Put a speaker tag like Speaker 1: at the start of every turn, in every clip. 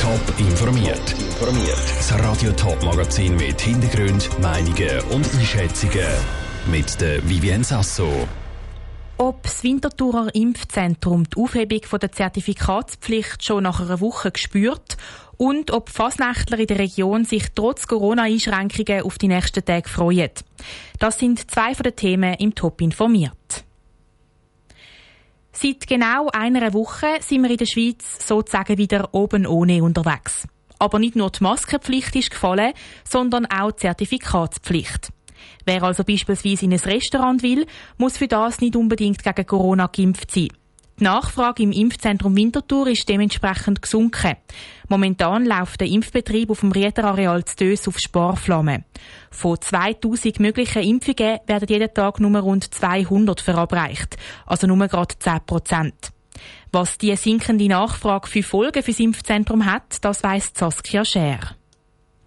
Speaker 1: Top informiert. Das Radio Top Magazin mit Hintergrund, Meinungen und Einschätzungen mit der Vivien Sasso.
Speaker 2: Ob das Winterthurer Impfzentrum die Aufhebung der Zertifikatspflicht schon nach einer Woche gespürt und ob Fasnächtler in der Region sich trotz Corona-Einschränkungen auf die nächsten Tage freuen. Das sind zwei von den Themen im Top informiert. Seit genau einer Woche sind wir in der Schweiz sozusagen wieder oben ohne unterwegs. Aber nicht nur die Maskenpflicht ist gefallen, sondern auch die Zertifikatspflicht. Wer also beispielsweise in ein Restaurant will, muss für das nicht unbedingt gegen Corona geimpft sein. Die Nachfrage im Impfzentrum Winterthur ist dementsprechend gesunken. Momentan läuft der Impfbetrieb auf dem Rieterareal zu Dös auf Sparflamme. Von 2000 möglichen Impfungen werden jeden Tag nur rund 200 verabreicht, also nur gerade 10 Prozent. Was die sinkende Nachfrage für Folgen fürs Impfzentrum hat, das weiss Saskia Scher.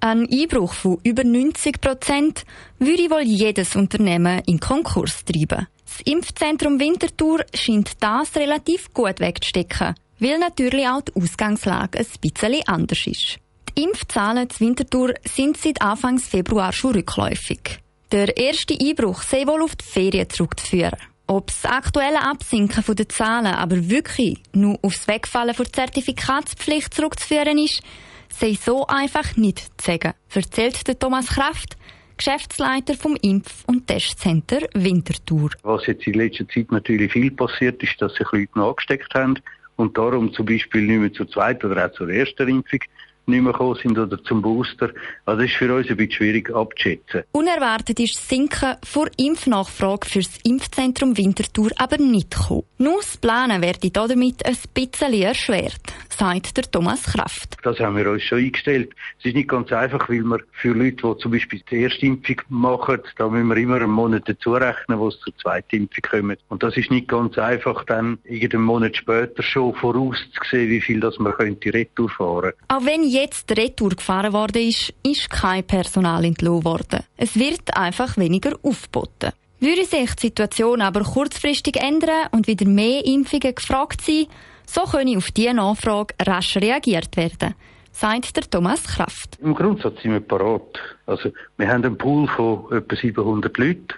Speaker 3: Ein Einbruch von über 90 Prozent würde wohl jedes Unternehmen in Konkurs treiben. Das Impfzentrum Winterthur scheint das relativ gut wegzustecken, weil natürlich auch die Ausgangslage ein bisschen anders ist. Die Impfzahlen zu Winterthur sind seit Anfang Februar schon rückläufig. Der erste Einbruch sei wohl auf die Ferien zurückzuführen. Ob das aktuelle Absinken der Zahlen aber wirklich nur aufs Wegfallen der Zertifikatspflicht zurückzuführen ist, sei so einfach nicht zu sagen, erzählt der Thomas Kraft, Geschäftsleiter vom Impf- und Testcenter Winterthur.
Speaker 4: Was jetzt in letzter Zeit natürlich viel passiert ist, dass sich Leute noch angesteckt haben und darum zum Beispiel nicht mehr zur zweiten oder auch zur ersten Impfung nicht mehr gekommen sind oder zum Booster. Also das ist für uns ein bisschen schwierig abzuschätzen.
Speaker 3: Unerwartet ist das Sinken vor Impfnachfrage für das Impfzentrum Winterthur aber nicht gekommen. Nur das Planen werde damit ein bisschen erschwert, sagt der Thomas Kraft.
Speaker 4: Das haben wir uns schon eingestellt. Es ist nicht ganz einfach, weil wir für Leute, die zum Beispiel die erste Impfung machen, da müssen wir immer einen Monat dazu rechnen, wo es zur zweiten Impfung kommt. Und das ist nicht ganz einfach, dann irgendeinen Monat später schon vorauszusehen, wie viel das man könnte Retour fahren.
Speaker 3: Auch wenn jetzt Retour gefahren worden ist, ist kein Personal entlohnt worden. Es wird einfach weniger aufgeboten. Würde sich die Situation aber kurzfristig ändern und wieder mehr Impfungen gefragt sein, so könne auf diese Nachfrage rasch reagiert werden, sagt der Thomas Kraft.
Speaker 4: Im Grundsatz sind wir parat. Also, wir haben einen Pool von etwa 700 Leuten.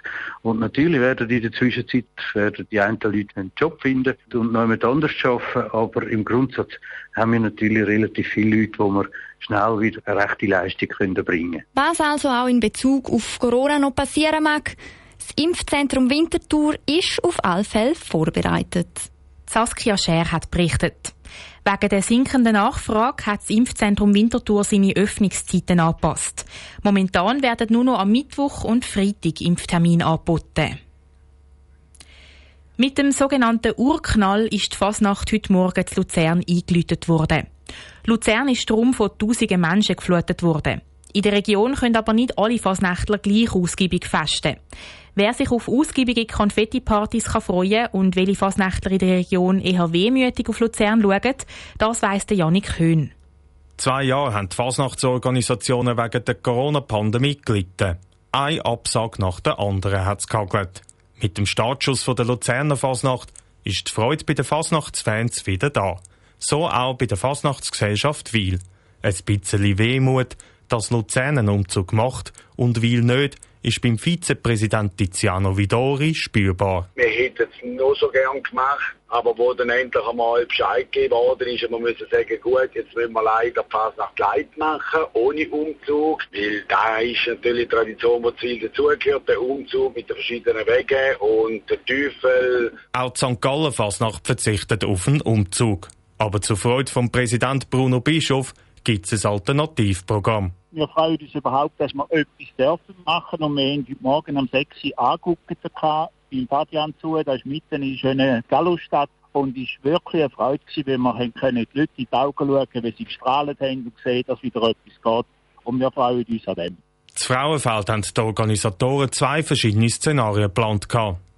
Speaker 4: Und natürlich werden in der Zwischenzeit werden die einen Leute einen Job finden und noch jemand anders arbeiten. Aber im Grundsatz haben wir natürlich relativ viele Leute, wo wir schnell wieder eine rechte Leistung bringen können.
Speaker 3: Was also auch in Bezug auf Corona noch passieren mag, das Impfzentrum Winterthur ist auf alle Fälle vorbereitet.
Speaker 2: Saskia Scher hat berichtet. Wegen der sinkenden Nachfrage hat das Impfzentrum Winterthur seine Öffnungszeiten angepasst. Momentan werden nur noch am Mittwoch und Freitag Impftermine angeboten. Mit dem sogenannten Urknall ist die Fasnacht heute Morgen zu Luzern eingeläutet worden. Luzern ist darum von tausenden Menschen geflutet worden. In der Region können aber nicht alle Fasnächtler gleich ausgiebig festen. Wer sich auf ausgiebige Konfettipartys freuen kann und welche Fasnächtler in der Region eher wehmütig auf Luzern schauen, das weiss der Janik Höhn.
Speaker 5: Zwei Jahre haben die Fasnachtsorganisationen wegen der Corona-Pandemie gelitten. Ein Absag nach der anderen hat es gehagelt. Mit dem Startschuss der Luzerner Fasnacht ist die Freude bei den Fasnachtsfans wieder da. So auch bei der Fasnachtsgesellschaft Wiel. Ein bisschen Wehmut, dass Luzern einen Umzug macht und Wiel nicht, ist beim Vizepräsident Tiziano Vidori spürbar.
Speaker 6: Wir hätten es nur so gern gemacht, aber wo dann endlich einmal Bescheid gegeben worden ist, und wir müssen sagen, gut, jetzt müssen wir leider fast nach Gleit machen, ohne Umzug, weil da ist natürlich die Tradition, die zu viel dazugehört, der Umzug mit den verschiedenen Wegen und der Teufel.
Speaker 5: Auch St. Gallen Fasnacht verzichtet auf einen Umzug. Aber zur Freude vom Präsident Bruno Bischof gibt es ein Alternativprogramm.
Speaker 7: Wir freuen uns überhaupt, dass wir etwas dürfen machen und wir haben heute Morgen um 6 Uhr angeguckt beim Fadian zu, da ist mitten in schöner Gallustadt und es war wirklich eine Freude gewesen, weil wir können die Leute in die Augen schauen, wenn sie gestrahlt haben und sehen, dass wieder etwas geht und wir freuen uns an dem.
Speaker 5: Das Frauenfeld haben die Organisatoren zwei verschiedene Szenarien geplant.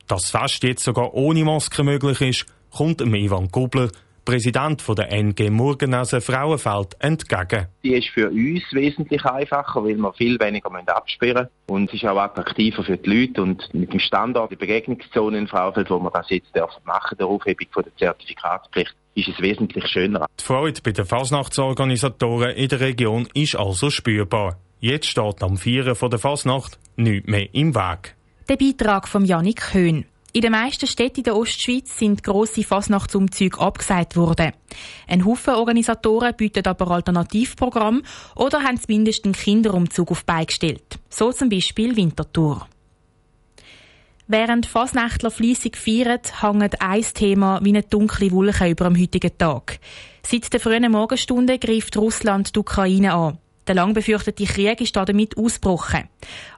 Speaker 5: Dass das Fest jetzt sogar ohne Maske möglich ist, kommt Ivan Gubler, Präsident der NG Murgenase Frauenfeld, entgegen.
Speaker 8: Die ist für uns wesentlich einfacher, weil wir viel weniger absperren müssen. Und es ist auch attraktiver für die Leute. Und mit dem Standort, die Begegnungszone in Frauenfeld, wo wir das jetzt machen, der Aufhebung von der Zertifikatspflicht, ist es wesentlich schöner.
Speaker 5: Die Freude bei den Fasnachtsorganisatoren in der Region ist also spürbar. Jetzt steht am Vieren der Fasnacht nichts mehr im Weg.
Speaker 2: Der Beitrag von Janik Höhn. In den meisten Städten der Ostschweiz sind grosse Fasnachtsumzüge abgesagt worden. Ein Haufen Organisatoren bieten aber Alternativprogramme oder haben zumindest einen Kinderumzug auf beigestellt. So zum Beispiel Winterthur. Während Fasnächtler fleissig feiern, hängt ein Thema wie eine dunkle Wolke über dem heutigen Tag. Seit der frühen Morgenstunde greift Russland die Ukraine an. Der lang befürchtete Krieg ist damit ausgebrochen.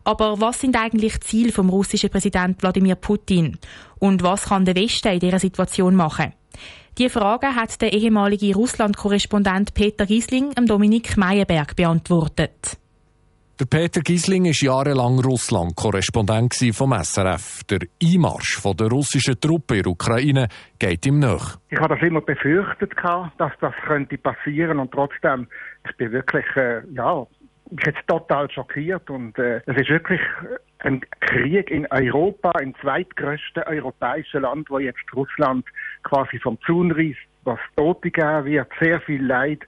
Speaker 2: Aber was sind eigentlich Ziele vom russischen Präsident Wladimir Putin? Und was kann der Westen in dieser Situation machen? Die Frage hat der ehemalige Russland-Korrespondent Peter Giesling Dominik Meyerberg beantwortet.
Speaker 9: Der Peter Gisling war jahrelang Russland-Korrespondent vom SRF. Der Einmarsch der russischen Truppen in der Ukraine geht ihm nach.
Speaker 10: Ich habe das immer befürchtet, dass das könnte passieren und trotzdem, ich bin wirklich, äh, ja, ich jetzt total schockiert und äh, es ist wirklich ein Krieg in Europa, im zweitgrößten europäischen Land, wo jetzt Russland quasi vom Zaun reißt, was Tote geben wird, sehr viel Leid.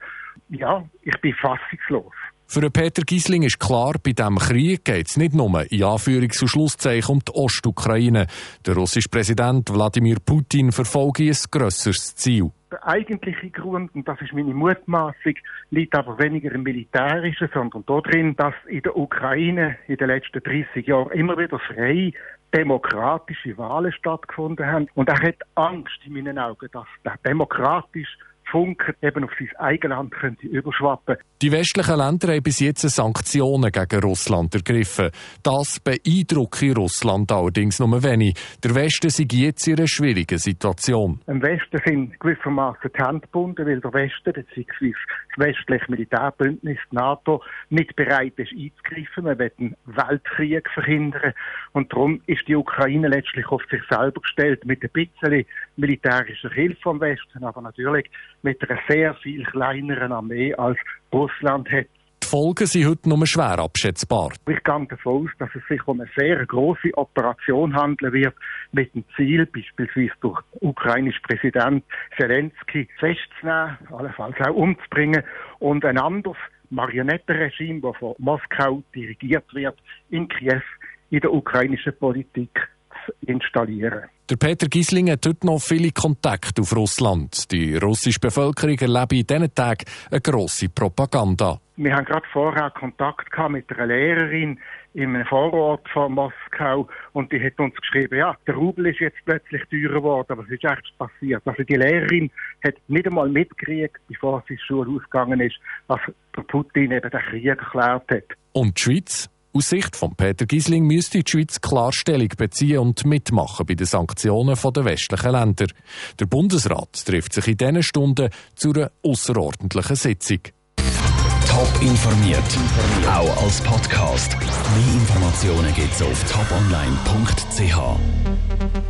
Speaker 10: Ja, ich bin fassungslos.
Speaker 9: Für Peter Giesling ist klar, bei diesem Krieg geht es nicht nur in Anführungs- und Schlusszeichen um die Ostukraine. Der russische Präsident Wladimir Putin verfolgt ein grösseres Ziel.
Speaker 10: Der eigentliche Grund, und das ist meine Mutmaßung, liegt aber weniger im Militärischen, sondern darin, dass in der Ukraine in den letzten 30 Jahren immer wieder frei demokratische Wahlen stattgefunden haben. Und er hat Angst in meinen Augen, dass der demokratisch Funken eben auf sein Eigenland könnte überschwappen.
Speaker 9: Die westlichen Länder haben bis jetzt Sanktionen gegen Russland ergriffen. Das beeindruckt Russland allerdings nur wenig. Der Westen sei jetzt in einer schwierigen Situation.
Speaker 10: Im Westen sind gewissermaßen die Hände gebunden, weil der Westen bzw. das westliche Militärbündnis NATO nicht bereit ist einzugreifen. Man will einen Weltkrieg verhindern. Und darum ist die Ukraine letztlich auf sich selber gestellt mit ein bisschen militärischer Hilfe vom Westen, aber natürlich mit einer sehr viel kleineren Armee als Russland hat.
Speaker 9: Die Folgen sind heute nur schwer abschätzbar.
Speaker 10: Ich gehe davon aus, dass es sich um eine sehr große Operation handeln wird, mit dem Ziel, beispielsweise durch ukrainischen Präsident Zelensky festzunehmen, allenfalls auch umzubringen, und ein anderes Marionettenregime, das von Moskau dirigiert wird, in Kiew, in der ukrainischen Politik installieren.
Speaker 9: Der Peter Gisling hat heute noch viele Kontakte auf Russland. Die russische Bevölkerung erlebe in diesen Tagen eine grosse Propaganda.
Speaker 10: Wir haben gerade vorher Kontakt gehabt mit einer Lehrerin im Vorort von Moskau und die hat uns geschrieben, ja, der Rubel ist jetzt plötzlich teurer geworden, aber was ist echt passiert? Also die Lehrerin hat nicht einmal mitgekriegt, bevor sie Schule ausgegangen ist, was Putin eben den Krieg erklärt hat.
Speaker 9: Und die Schweiz? Aus Sicht von Peter Gisling müsste die Schweiz Klarstellung beziehen und mitmachen bei den Sanktionen der westlichen Länder. Der Bundesrat trifft sich in diesen Stunden zu einer außerordentlichen Sitzung.
Speaker 1: Top informiert, auch als Podcast. Mehr Informationen gibt's auf toponline.ch.